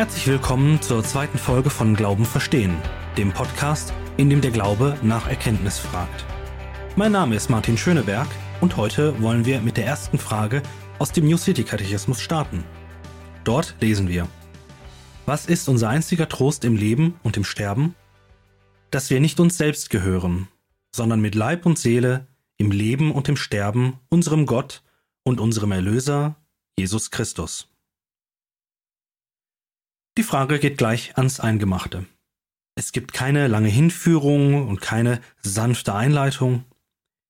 Herzlich willkommen zur zweiten Folge von Glauben verstehen, dem Podcast, in dem der Glaube nach Erkenntnis fragt. Mein Name ist Martin Schöneberg und heute wollen wir mit der ersten Frage aus dem New City Katechismus starten. Dort lesen wir: Was ist unser einziger Trost im Leben und im Sterben? Dass wir nicht uns selbst gehören, sondern mit Leib und Seele im Leben und im Sterben unserem Gott und unserem Erlöser Jesus Christus. Die Frage geht gleich ans Eingemachte. Es gibt keine lange Hinführung und keine sanfte Einleitung.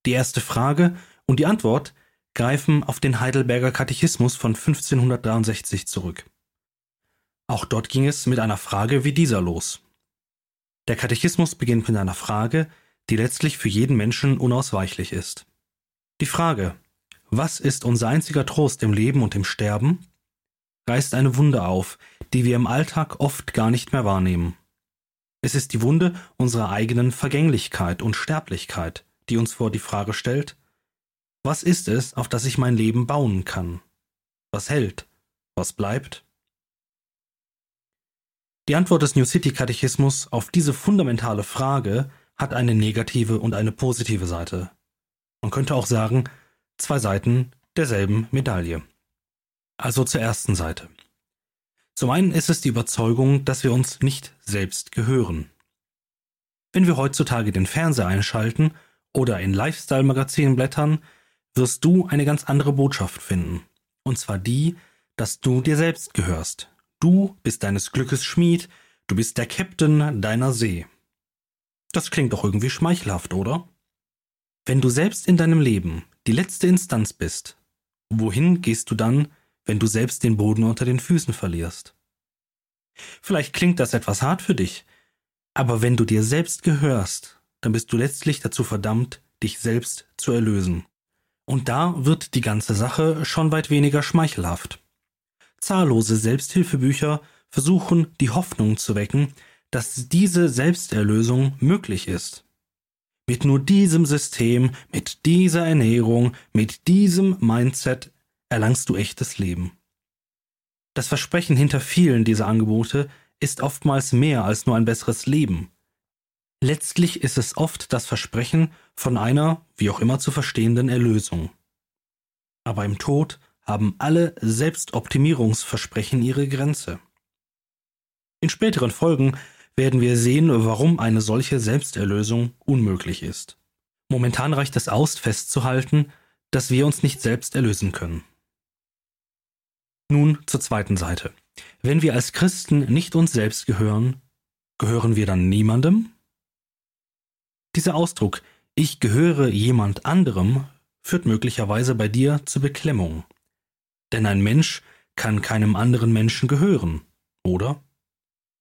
Die erste Frage und die Antwort greifen auf den Heidelberger Katechismus von 1563 zurück. Auch dort ging es mit einer Frage wie dieser los. Der Katechismus beginnt mit einer Frage, die letztlich für jeden Menschen unausweichlich ist. Die Frage, was ist unser einziger Trost im Leben und im Sterben, reißt eine Wunde auf, die wir im Alltag oft gar nicht mehr wahrnehmen. Es ist die Wunde unserer eigenen Vergänglichkeit und Sterblichkeit, die uns vor die Frage stellt, was ist es, auf das ich mein Leben bauen kann? Was hält? Was bleibt? Die Antwort des New City Katechismus auf diese fundamentale Frage hat eine negative und eine positive Seite. Man könnte auch sagen, zwei Seiten derselben Medaille. Also zur ersten Seite. Zum einen ist es die Überzeugung, dass wir uns nicht selbst gehören. Wenn wir heutzutage den Fernseher einschalten oder in Lifestyle-Magazinen blättern, wirst du eine ganz andere Botschaft finden. Und zwar die, dass du dir selbst gehörst. Du bist deines Glückes Schmied, du bist der Captain deiner See. Das klingt doch irgendwie schmeichelhaft, oder? Wenn du selbst in deinem Leben die letzte Instanz bist, wohin gehst du dann, wenn du selbst den Boden unter den Füßen verlierst? Vielleicht klingt das etwas hart für dich, aber wenn du dir selbst gehörst, dann bist du letztlich dazu verdammt, dich selbst zu erlösen. Und da wird die ganze Sache schon weit weniger schmeichelhaft. Zahllose Selbsthilfebücher versuchen die Hoffnung zu wecken, dass diese Selbsterlösung möglich ist. Mit nur diesem System, mit dieser Ernährung, mit diesem Mindset erlangst du echtes Leben. Das Versprechen hinter vielen dieser Angebote ist oftmals mehr als nur ein besseres Leben. Letztlich ist es oft das Versprechen von einer, wie auch immer zu verstehenden Erlösung. Aber im Tod haben alle Selbstoptimierungsversprechen ihre Grenze. In späteren Folgen werden wir sehen, warum eine solche Selbsterlösung unmöglich ist. Momentan reicht es aus, festzuhalten, dass wir uns nicht selbst erlösen können. Nun zur zweiten Seite. Wenn wir als Christen nicht uns selbst gehören, gehören wir dann niemandem? Dieser Ausdruck Ich gehöre jemand anderem führt möglicherweise bei dir zur Beklemmung. Denn ein Mensch kann keinem anderen Menschen gehören, oder?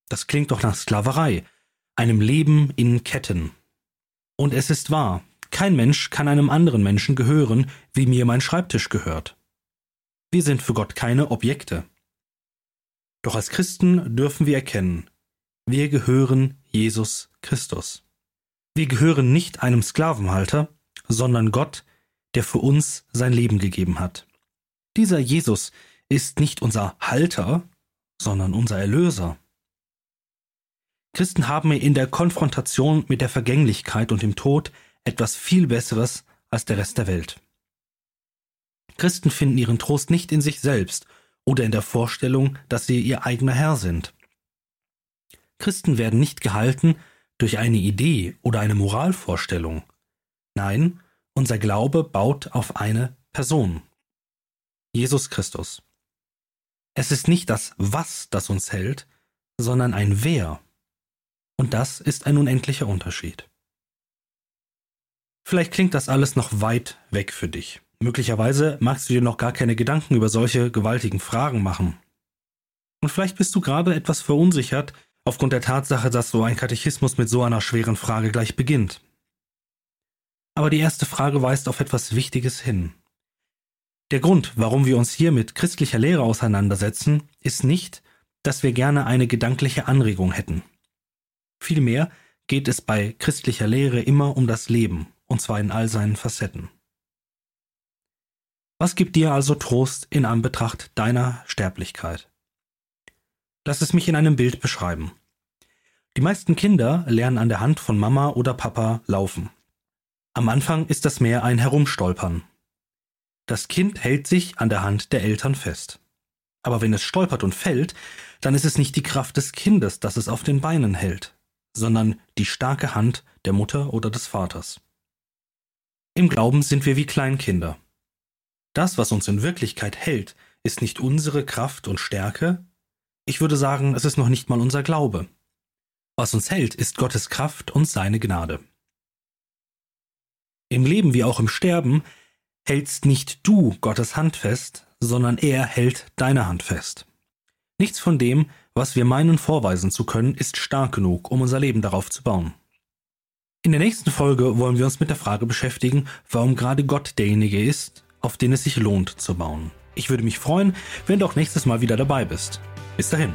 Das klingt doch nach Sklaverei, einem Leben in Ketten. Und es ist wahr, kein Mensch kann einem anderen Menschen gehören, wie mir mein Schreibtisch gehört. Wir sind für Gott keine Objekte. Doch als Christen dürfen wir erkennen, wir gehören Jesus Christus. Wir gehören nicht einem Sklavenhalter, sondern Gott, der für uns sein Leben gegeben hat. Dieser Jesus ist nicht unser Halter, sondern unser Erlöser. Christen haben in der Konfrontation mit der Vergänglichkeit und dem Tod etwas viel Besseres als der Rest der Welt. Christen finden ihren Trost nicht in sich selbst oder in der Vorstellung, dass sie ihr eigener Herr sind. Christen werden nicht gehalten durch eine Idee oder eine Moralvorstellung. Nein, unser Glaube baut auf eine Person. Jesus Christus. Es ist nicht das Was, das uns hält, sondern ein Wer. Und das ist ein unendlicher Unterschied. Vielleicht klingt das alles noch weit weg für dich. Möglicherweise magst du dir noch gar keine Gedanken über solche gewaltigen Fragen machen. Und vielleicht bist du gerade etwas verunsichert aufgrund der Tatsache, dass so ein Katechismus mit so einer schweren Frage gleich beginnt. Aber die erste Frage weist auf etwas Wichtiges hin. Der Grund, warum wir uns hier mit christlicher Lehre auseinandersetzen, ist nicht, dass wir gerne eine gedankliche Anregung hätten. Vielmehr geht es bei christlicher Lehre immer um das Leben, und zwar in all seinen Facetten. Was gibt dir also Trost in Anbetracht deiner Sterblichkeit? Lass es mich in einem Bild beschreiben. Die meisten Kinder lernen an der Hand von Mama oder Papa laufen. Am Anfang ist das mehr ein Herumstolpern. Das Kind hält sich an der Hand der Eltern fest. Aber wenn es stolpert und fällt, dann ist es nicht die Kraft des Kindes, das es auf den Beinen hält, sondern die starke Hand der Mutter oder des Vaters. Im Glauben sind wir wie Kleinkinder. Das, was uns in Wirklichkeit hält, ist nicht unsere Kraft und Stärke. Ich würde sagen, es ist noch nicht mal unser Glaube. Was uns hält, ist Gottes Kraft und seine Gnade. Im Leben wie auch im Sterben hältst nicht du Gottes Hand fest, sondern er hält deine Hand fest. Nichts von dem, was wir meinen vorweisen zu können, ist stark genug, um unser Leben darauf zu bauen. In der nächsten Folge wollen wir uns mit der Frage beschäftigen, warum gerade Gott derjenige ist, auf den es sich lohnt zu bauen. Ich würde mich freuen, wenn du auch nächstes Mal wieder dabei bist. Bis dahin.